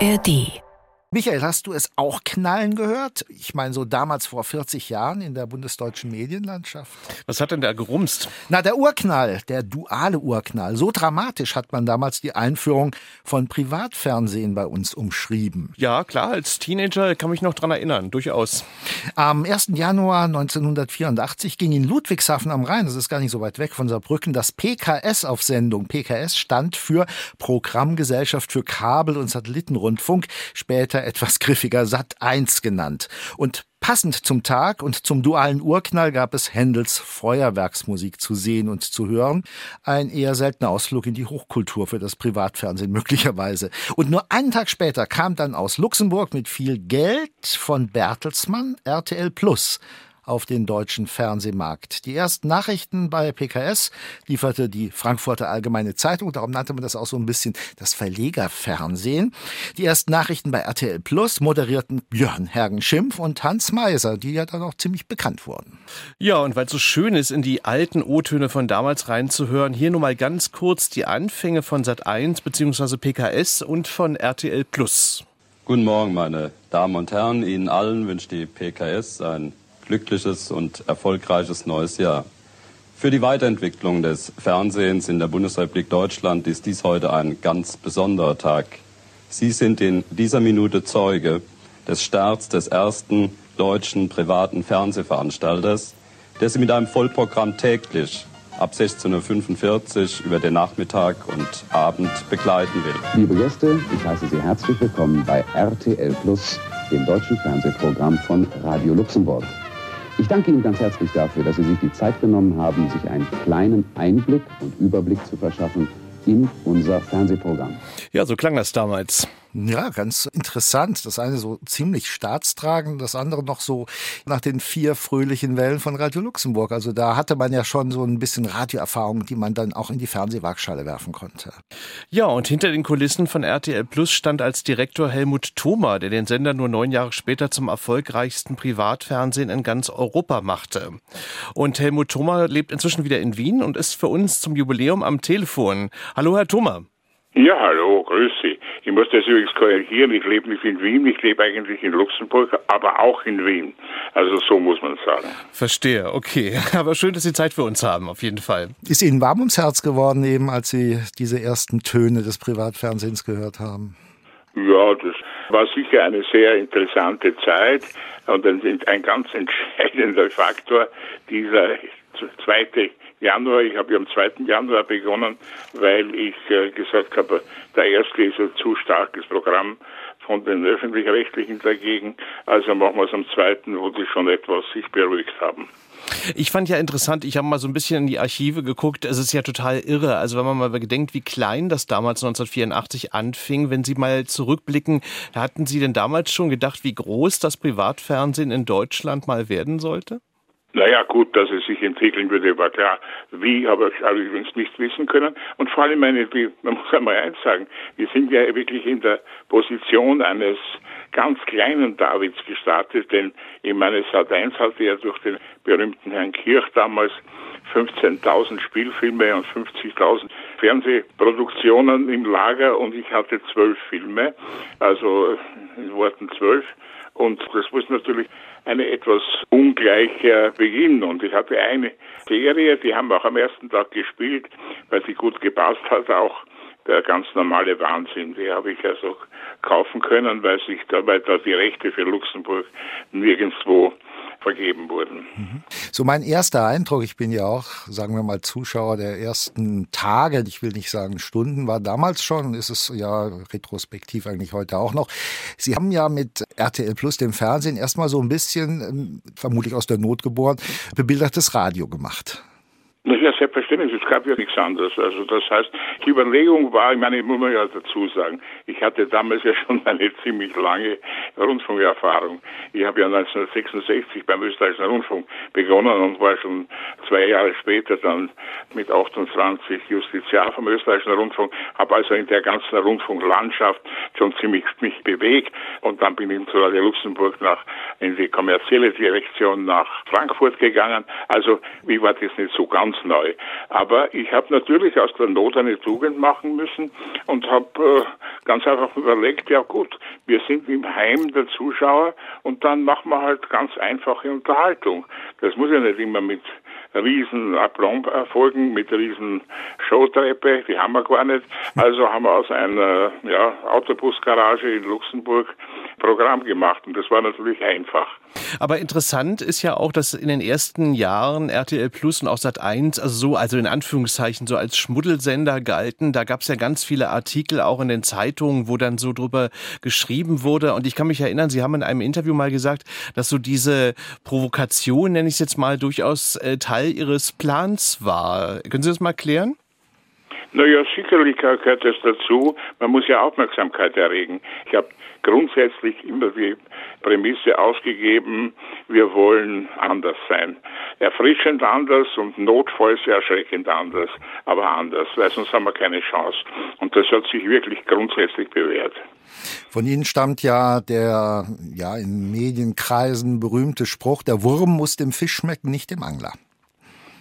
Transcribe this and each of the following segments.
ARD Michael, hast du es auch knallen gehört? Ich meine, so damals vor 40 Jahren in der bundesdeutschen Medienlandschaft. Was hat denn da gerumst? Na, der Urknall, der duale Urknall. So dramatisch hat man damals die Einführung von Privatfernsehen bei uns umschrieben. Ja, klar, als Teenager kann mich noch dran erinnern, durchaus. Am 1. Januar 1984 ging in Ludwigshafen am Rhein, das ist gar nicht so weit weg von Saarbrücken, das PKS auf Sendung. PKS stand für Programmgesellschaft für Kabel- und Satellitenrundfunk, später etwas griffiger Sat 1 genannt. Und Passend zum Tag und zum dualen Urknall gab es Händels Feuerwerksmusik zu sehen und zu hören. Ein eher seltener Ausflug in die Hochkultur für das Privatfernsehen möglicherweise. Und nur einen Tag später kam dann aus Luxemburg mit viel Geld von Bertelsmann RTL Plus auf den deutschen Fernsehmarkt. Die ersten Nachrichten bei PKS lieferte die Frankfurter Allgemeine Zeitung, darum nannte man das auch so ein bisschen das Verlegerfernsehen. Die ersten Nachrichten bei RTL Plus moderierten Björn Hergen-Schimpf und Hans Meiser, die ja dann auch ziemlich bekannt wurden. Ja, und weil es so schön ist, in die alten O-Töne von damals reinzuhören, hier nur mal ganz kurz die Anfänge von Sat1 bzw. PKS und von RTL Plus. Guten Morgen, meine Damen und Herren. Ihnen allen wünscht die PKS ein glückliches und erfolgreiches neues Jahr. Für die Weiterentwicklung des Fernsehens in der Bundesrepublik Deutschland ist dies heute ein ganz besonderer Tag. Sie sind in dieser Minute Zeuge des Starts des ersten deutschen privaten Fernsehveranstalters, der Sie mit einem Vollprogramm täglich ab 16.45 Uhr über den Nachmittag und Abend begleiten will. Liebe Gäste, ich heiße Sie herzlich willkommen bei RTL Plus, dem deutschen Fernsehprogramm von Radio Luxemburg. Ich danke Ihnen ganz herzlich dafür, dass Sie sich die Zeit genommen haben, sich einen kleinen Einblick und Überblick zu verschaffen in unser Fernsehprogramm. Ja, so klang das damals. Ja, ganz interessant. Das eine so ziemlich staatstragend, das andere noch so nach den vier fröhlichen Wellen von Radio Luxemburg. Also da hatte man ja schon so ein bisschen Radioerfahrung, die man dann auch in die Fernsehwaagschale werfen konnte. Ja, und hinter den Kulissen von RTL Plus stand als Direktor Helmut Thoma, der den Sender nur neun Jahre später zum erfolgreichsten Privatfernsehen in ganz Europa machte. Und Helmut Thoma lebt inzwischen wieder in Wien und ist für uns zum Jubiläum am Telefon. Hallo, Herr Thoma. Ja, hallo, grüß Sie. Ich muss das übrigens korrigieren. Ich lebe nicht in Wien, ich lebe eigentlich in Luxemburg, aber auch in Wien. Also so muss man sagen. Verstehe, okay. Aber schön, dass Sie Zeit für uns haben, auf jeden Fall. Ist Ihnen warm ums Herz geworden, eben als Sie diese ersten Töne des Privatfernsehens gehört haben? Ja, das war sicher eine sehr interessante Zeit und ein, ein ganz entscheidender Faktor dieser zweite Januar. Ich habe ja am 2. Januar begonnen, weil ich äh, gesagt habe, der erste ist ein zu starkes Programm von den öffentlich-rechtlichen dagegen. Also machen wir es am 2., wo die schon etwas sich beruhigt haben. Ich fand ja interessant, ich habe mal so ein bisschen in die Archive geguckt. Es ist ja total irre. Also wenn man mal gedenkt, wie klein das damals 1984 anfing, wenn Sie mal zurückblicken, hatten Sie denn damals schon gedacht, wie groß das Privatfernsehen in Deutschland mal werden sollte? Naja, gut, dass es sich entwickeln würde, war klar. Wie, habe ich übrigens nicht wissen können. Und vor allem, meine, man muss einmal eins sagen, wir sind ja wirklich in der Position eines ganz kleinen Davids gestartet, denn ich meine, Sat 1 hatte ja durch den berühmten Herrn Kirch damals 15.000 Spielfilme und 50.000 Fernsehproduktionen im Lager und ich hatte zwölf Filme, also in Worten zwölf. Und das muss natürlich eine etwas ungleicher Beginn. Und ich hatte eine Serie, die haben wir auch am ersten Tag gespielt, weil sie gut gepasst hat, auch der ganz normale Wahnsinn. Die habe ich also kaufen können, weil sich dabei da die Rechte für Luxemburg nirgendwo vergeben wurden. So mein erster Eindruck, ich bin ja auch, sagen wir mal, Zuschauer der ersten Tage, ich will nicht sagen Stunden, war damals schon, ist es ja retrospektiv eigentlich heute auch noch. Sie haben ja mit RTL Plus, dem Fernsehen, erstmal so ein bisschen, ähm, vermutlich aus der Not geboren, bebildertes Radio gemacht. Ja, selbstverständlich, es gab ja nichts anderes. Also das heißt, die Überlegung war, ich meine, muss man ja dazu sagen, ich hatte damals ja schon eine ziemlich lange Rundfunkerfahrung. Ich habe ja 1966 beim Österreichischen Rundfunk begonnen und war schon zwei Jahre später dann mit 28 Justiziar vom Österreichischen Rundfunk, habe also in der ganzen Rundfunklandschaft schon ziemlich mich bewegt und dann bin ich zu Radio Luxemburg nach in die kommerzielle Direktion nach Frankfurt gegangen. Also wie war das nicht so ganz neu. Aber ich habe natürlich aus der Not eine Tugend machen müssen und habe äh, ganz einfach überlegt, ja gut, wir sind im Heim der Zuschauer und dann machen wir halt ganz einfache Unterhaltung. Das muss ja nicht immer mit riesen Aplomb erfolgen, mit riesen Showtreppe, die haben wir gar nicht. Also haben wir aus einer ja, Autobusgarage in Luxemburg Programm gemacht und das war natürlich einfach. Aber interessant ist ja auch, dass in den ersten Jahren RTL Plus und auch Sat 1 also so, also in Anführungszeichen so als Schmuddelsender galten. Da gab es ja ganz viele Artikel auch in den Zeitungen, wo dann so drüber geschrieben wurde. Und ich kann mich erinnern, Sie haben in einem Interview mal gesagt, dass so diese Provokation, nenne ich es jetzt mal, durchaus äh, Teil Ihres Plans war. Können Sie das mal klären? Naja, sicherlich gehört das dazu. Man muss ja Aufmerksamkeit erregen. Ich habe grundsätzlich immer die Prämisse ausgegeben, wir wollen anders sein. Erfrischend anders und notfalls erschreckend anders, aber anders, weil sonst haben wir keine Chance. Und das hat sich wirklich grundsätzlich bewährt. Von Ihnen stammt ja der ja in Medienkreisen berühmte Spruch, der Wurm muss dem Fisch schmecken, nicht dem Angler.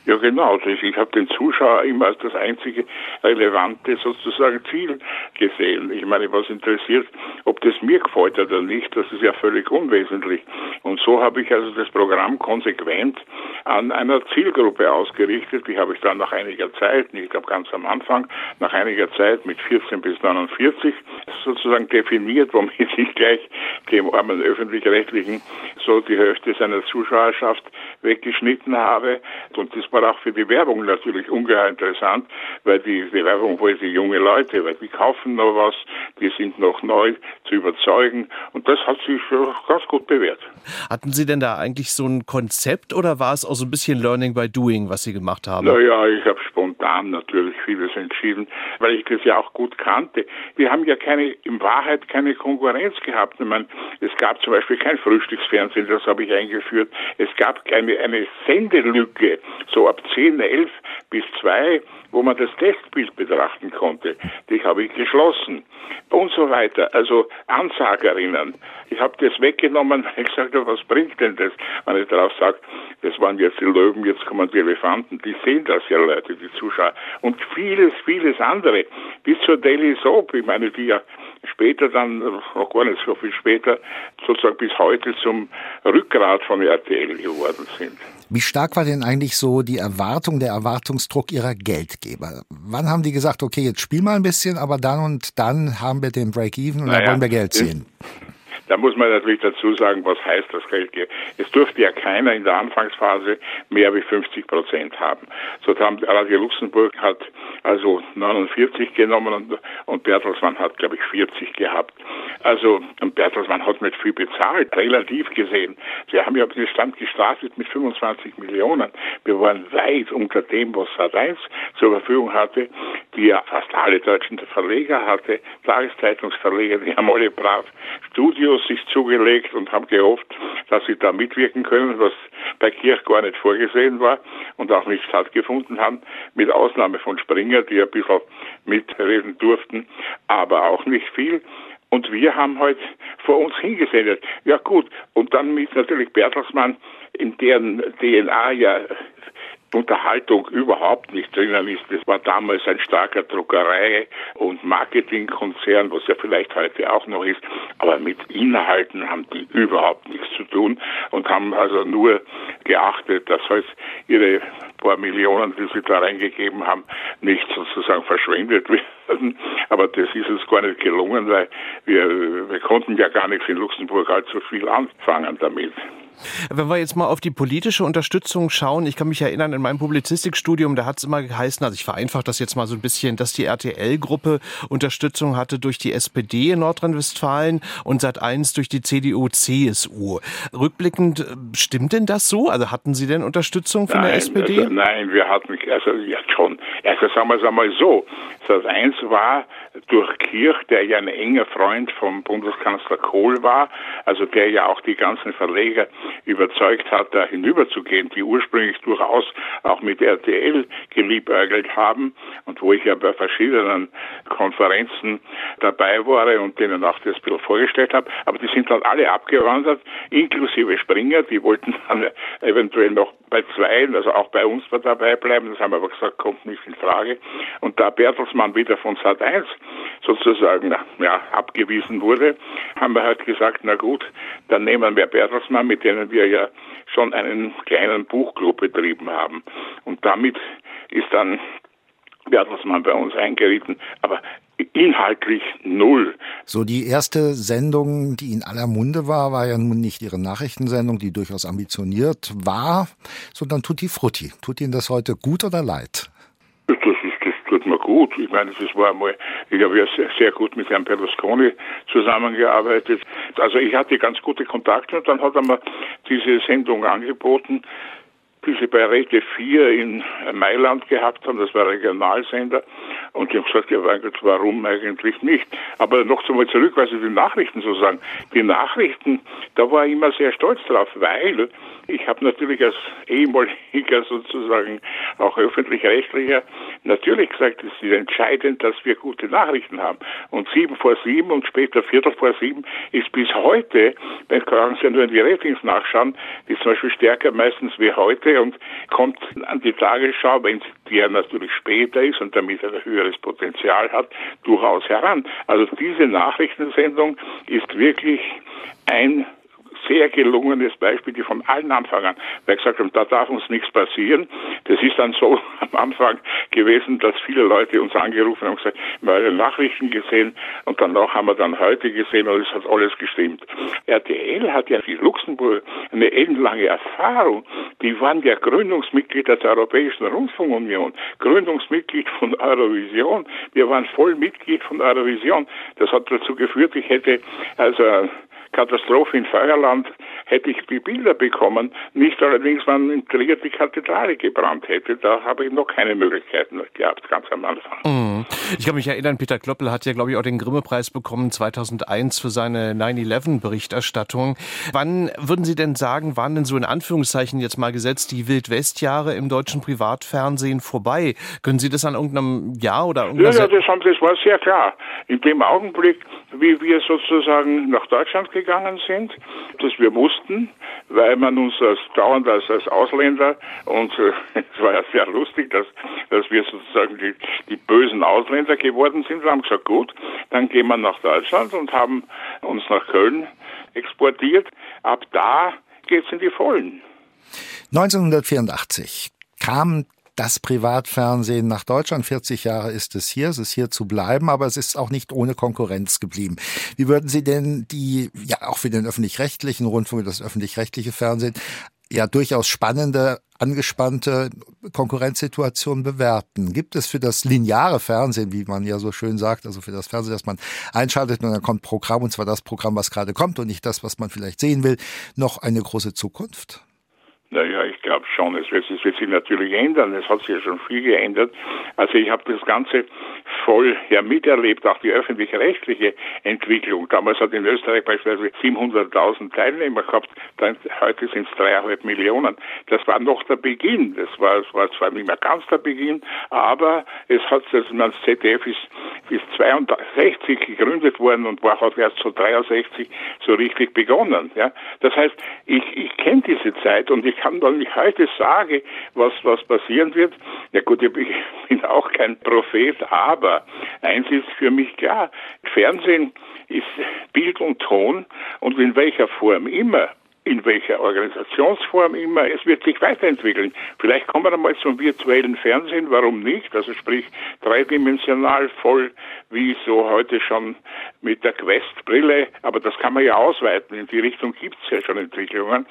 Ja, genau. Ich habe den Zuschauer immer als das einzige relevante sozusagen Ziel gesehen. Ich meine, was interessiert, ob das mir gefällt oder nicht, das ist ja völlig unwesentlich. Und so habe ich also das Programm konsequent an einer Zielgruppe ausgerichtet. Die habe ich dann nach einiger Zeit, ich glaube ganz am Anfang, nach einiger Zeit mit 14 bis 49 sozusagen definiert, womit ich gleich dem armen öffentlich-rechtlichen so die Hälfte seiner Zuschauerschaft weggeschnitten habe. Und das war auch für die Werbung natürlich ungeheuer interessant, weil die, die Werbung wollte junge Leute, weil die kaufen noch was, die sind noch neu zu überzeugen. Und das hat sich ganz gut bewährt. Hatten Sie denn da eigentlich so ein Konzept oder war es auch so ein bisschen Learning by Doing, was Sie gemacht haben? Naja, ich habe spontan natürlich vieles entschieden, weil ich das ja auch gut kannte. Wir haben ja keine, in Wahrheit keine Konkurrenz gehabt. Ich meine, es gab zum Beispiel kein Frühstücksfernsehen, das habe ich eingeführt. Es gab keine, eine Sendelücke, so ab 10, 11 bis 2, wo man das Testbild betrachten konnte. Die habe ich geschlossen und so weiter. Also Ansagerinnen. Ich habe das weggenommen, weil ich gesagt habe, was bringt denn das? Wenn ich darauf sage, das waren jetzt die Löwen, jetzt kommen die Elefanten, die sehen das ja Leute, die Zuschauer. Und vieles, vieles andere. Bis zur Daily Soap, ich meine, die ja später dann, noch gar nicht so viel später, sozusagen bis heute zum Rückgrat von RTL geworden sind. Wie stark war denn eigentlich so die Erwartung, der Erwartungsdruck Ihrer Geldgeber? Wann haben die gesagt, okay, jetzt spiel mal ein bisschen, aber dann und dann haben wir den Break-Even und naja, dann wollen wir Geld sehen? Da muss man natürlich dazu sagen, was heißt das Geldgeber? Es durfte ja keiner in der Anfangsphase mehr wie 50 Prozent haben. So haben Radio Luxemburg hat also 49 genommen und, und Bertelsmann hat, glaube ich, 40 gehabt. Also Bertelsmann hat nicht viel bezahlt, relativ gesehen. Sie haben ja den Stand gestartet mit 25 Millionen. Wir waren weit unter dem, was Sat1 zur Verfügung hatte, die ja fast alle deutschen Verleger hatte, Tageszeitungsverleger, die haben alle brav Studios sich zugelegt und haben gehofft, dass sie da mitwirken können, was bei Kirch gar nicht vorgesehen war und auch nicht stattgefunden hat, mit Ausnahme von Springer, die ein bisschen mitreden durften, aber auch nicht viel. Und wir haben halt vor uns hingesendet. Ja gut, und dann mit natürlich Bertelsmann, in deren DNA ja Unterhaltung überhaupt nicht drinnen ist. Das war damals ein starker Druckerei- und Marketingkonzern, was ja vielleicht heute auch noch ist. Aber mit Inhalten haben die überhaupt nichts zu tun und haben also nur geachtet, dass halt ihre paar Millionen, die sie da reingegeben haben, nicht sozusagen verschwendet werden. Aber das ist uns gar nicht gelungen, weil wir, wir konnten ja gar nichts in Luxemburg allzu viel anfangen damit. Wenn wir jetzt mal auf die politische Unterstützung schauen, ich kann mich erinnern, in meinem Publizistikstudium, da hat es immer geheißen, also ich vereinfache das jetzt mal so ein bisschen, dass die RTL-Gruppe Unterstützung hatte durch die SPD in Nordrhein-Westfalen und seit eins durch die CDU-CSU. Rückblickend, äh, stimmt denn das so? Also hatten Sie denn Unterstützung von nein, der SPD? Also, nein, wir hatten, also ja schon. Also sagen wir es einmal so, Sat eins war durch Kirch, der ja ein enger Freund vom Bundeskanzler Kohl war, also der ja auch die ganzen Verleger überzeugt hat, da hinüberzugehen, die ursprünglich durchaus auch mit RTL geliebäugelt haben und wo ich ja bei verschiedenen Konferenzen dabei war und denen auch das bisschen vorgestellt habe. Aber die sind dann alle abgewandert, inklusive Springer, die wollten dann eventuell noch bei zwei, also auch bei uns dabei bleiben. Das haben wir aber gesagt, kommt nicht in Frage. Und da Bertelsmann wieder von Sat 1 sozusagen ja, abgewiesen wurde, haben wir halt gesagt, na gut, dann nehmen wir Bertelsmann, mit denen wir ja schon einen kleinen Buchclub betrieben haben. Und damit ist dann Bertelsmann bei uns eingeritten, aber inhaltlich null. So, die erste Sendung, die in aller Munde war, war ja nun nicht Ihre Nachrichtensendung, die durchaus ambitioniert war, sondern Tutti Frutti. Tut Ihnen das heute gut oder leid? Das tut mir gut. Ich meine, das war einmal, ich habe ja sehr, sehr gut mit Herrn Berlusconi zusammengearbeitet. Also ich hatte ganz gute Kontakte und dann hat er mir diese Sendung angeboten die sie bei Rete 4 in Mailand gehabt haben, das war Regionalsender, und die haben gesagt, ja, warum eigentlich nicht? Aber noch einmal zurück, was Sie die Nachrichten so sagen. Die Nachrichten, da war ich immer sehr stolz drauf, weil ich habe natürlich als ehemaliger sozusagen auch öffentlich-rechtlicher natürlich gesagt, es ist entscheidend, dass wir gute Nachrichten haben. Und sieben vor sieben und später viertel vor sieben ist bis heute, wenn Sie nur in die Ratings nachschauen, ist zum Beispiel stärker meistens wie heute und kommt an die Tagesschau, wenn die ja natürlich später ist und damit ein höheres Potenzial hat, durchaus heran. Also diese Nachrichtensendung ist wirklich ein sehr gelungenes Beispiel, die von allen Anfang an, weil gesagt haben, da darf uns nichts passieren. Das ist dann so am Anfang gewesen, dass viele Leute uns angerufen haben und gesagt, wir haben Nachrichten gesehen und danach haben wir dann heute gesehen und es hat alles gestimmt. RTL hat ja die Luxemburg eine ellenlange Erfahrung. Die waren ja Gründungsmitglieder der Europäischen Rundfunkunion, Gründungsmitglied von Eurovision. Wir waren voll Mitglied von Eurovision. Das hat dazu geführt, ich hätte also Katastrophe in Feuerland hätte ich die Bilder bekommen, nicht allerdings, wenn in Trier die Kathedrale gebrannt hätte. Da habe ich noch keine Möglichkeiten gehabt, ganz am Anfang. Mhm. Ich kann mich erinnern, Peter Kloppel hat ja, glaube ich, auch den Grimme-Preis bekommen 2001 für seine 9-11-Berichterstattung. Wann würden Sie denn sagen, waren denn so in Anführungszeichen jetzt mal gesetzt die Wildwest-Jahre im deutschen Privatfernsehen vorbei? Können Sie das an irgendeinem Jahr oder irgendeiner Ja, ja das, haben, das war sehr klar. In dem Augenblick, wie wir sozusagen nach Deutschland gegangen sind, dass wir mussten, weil man uns als dauernd als, als Ausländer und äh, es war ja sehr lustig, dass, dass wir sozusagen die, die bösen Ausländer geworden sind. Wir haben gesagt, gut, dann gehen wir nach Deutschland und haben uns nach Köln exportiert. Ab da geht's in die Vollen. 1984 kam das Privatfernsehen nach Deutschland. 40 Jahre ist es hier, es ist hier zu bleiben, aber es ist auch nicht ohne Konkurrenz geblieben. Wie würden Sie denn die, ja auch für den öffentlich-rechtlichen Rundfunk, das öffentlich-rechtliche Fernsehen, ja durchaus spannende, angespannte Konkurrenzsituation bewerten? Gibt es für das lineare Fernsehen, wie man ja so schön sagt, also für das Fernsehen, das man einschaltet und dann kommt Programm, und zwar das Programm, was gerade kommt und nicht das, was man vielleicht sehen will, noch eine große Zukunft? Naja, ich glaube schon. Es wird, es wird, sich natürlich ändern. Es hat sich ja schon viel geändert. Also ich habe das Ganze voll ja miterlebt, auch die öffentlich-rechtliche Entwicklung. Damals hat in Österreich beispielsweise 700.000 Teilnehmer gehabt. Dann, heute sind es dreieinhalb Millionen. Das war noch der Beginn. Das war, das war zwar nicht mehr ganz der Beginn, aber es hat, also das ZDF ist, ist 62 gegründet worden und war, hat erst so 63 so richtig begonnen. Ja. Das heißt, ich, ich kenne diese Zeit und ich kann, wenn ich heute sage, was, was passieren wird, ja gut, ich bin auch kein Prophet, aber eins ist für mich klar, Fernsehen ist Bild und Ton und in welcher Form immer in welcher Organisationsform immer, es wird sich weiterentwickeln. Vielleicht kommen wir einmal zum virtuellen Fernsehen, warum nicht? Also sprich dreidimensional voll, wie so heute schon mit der Quest-Brille, aber das kann man ja ausweiten. In die Richtung gibt es ja schon Entwicklungen.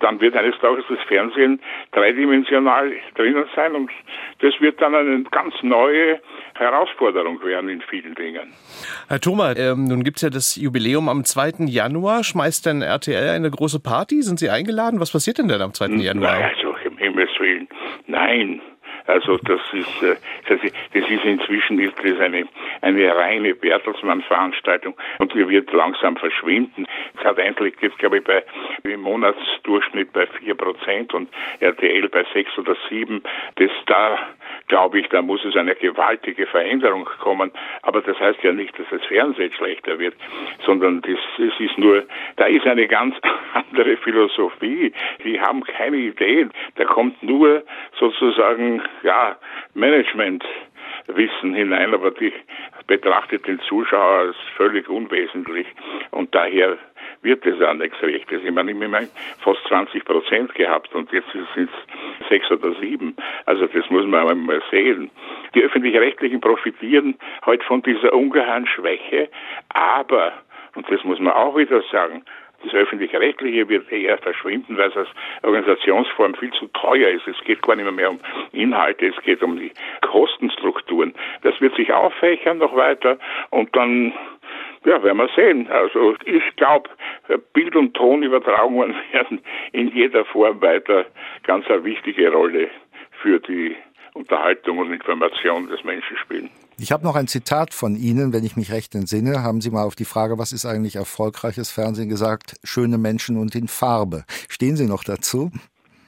Dann wird eines Tages das Fernsehen dreidimensional drinnen sein und das wird dann eine ganz neue Herausforderung werden in vielen Dingen. Herr Thoma, ähm, nun gibt es ja das Jubiläum am 2. Januar. Schmeißt denn RTL eine große Party? Sind Sie eingeladen? Was passiert denn denn am 2. Januar? Also, im Himmels Willen. Nein. Also das ist, äh, das ist inzwischen ist das eine, eine reine Bertelsmann-Veranstaltung und die wird langsam verschwinden. Es hat eigentlich glaube ich, bei im Monatsdurchschnitt bei vier Prozent und RTL bei sechs oder sieben. Das da glaube ich, da muss es eine gewaltige Veränderung kommen. Aber das heißt ja nicht, dass das Fernsehen schlechter wird, sondern das, es ist nur, da ist eine ganz andere Philosophie. Die haben keine Ideen. Da kommt nur sozusagen, ja, Management. Wissen hinein, aber die betrachtet den Zuschauer als völlig unwesentlich und daher wird es auch nichts Rechtes. Ich meine, ich meine, fast 20 Prozent gehabt und jetzt sind es sechs oder sieben. Also das muss man mal sehen. Die Öffentlich-Rechtlichen profitieren heute von dieser ungeheuren Schwäche, aber, und das muss man auch wieder sagen, das öffentlich-rechtliche wird eher verschwinden, weil es als Organisationsform viel zu teuer ist. Es geht gar nicht mehr, um Inhalte, es geht um die Kostenstrukturen. Das wird sich auffächern noch weiter und dann ja, werden wir sehen. Also ich glaube, Bild- und Tonübertragungen werden in jeder Form weiter ganz eine wichtige Rolle für die Unterhaltung und Information des Menschen spielen. Ich habe noch ein Zitat von Ihnen, wenn ich mich recht entsinne. Haben Sie mal auf die Frage, was ist eigentlich erfolgreiches Fernsehen gesagt? Schöne Menschen und in Farbe. Stehen Sie noch dazu?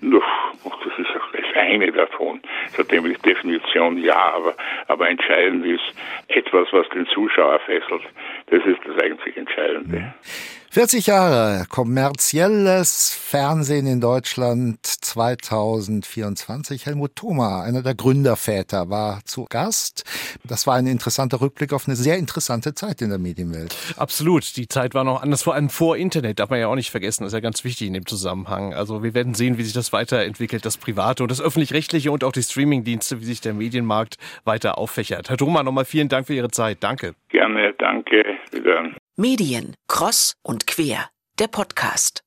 Das ist das eine davon. Seitdem ist Definition ja, aber, aber entscheidend ist etwas, was den Zuschauer fesselt. Das ist das eigentlich Entscheidende. 40 Jahre kommerzielles Fernsehen in Deutschland 2024. Helmut Thoma, einer der Gründerväter, war zu Gast. Das war ein interessanter Rückblick auf eine sehr interessante Zeit in der Medienwelt. Absolut. Die Zeit war noch anders, vor allem vor Internet. Darf man ja auch nicht vergessen. Das ist ja ganz wichtig in dem Zusammenhang. Also wir werden sehen, wie sich das weiterentwickelt, das Private und das Öffentlich-Rechtliche und auch die Streamingdienste, wie sich der Medienmarkt weiter auffächert. Herr Thoma, nochmal vielen Dank für Ihre Zeit. Danke. Gerne, danke. Wieder. Medien, Cross und Quer, der Podcast.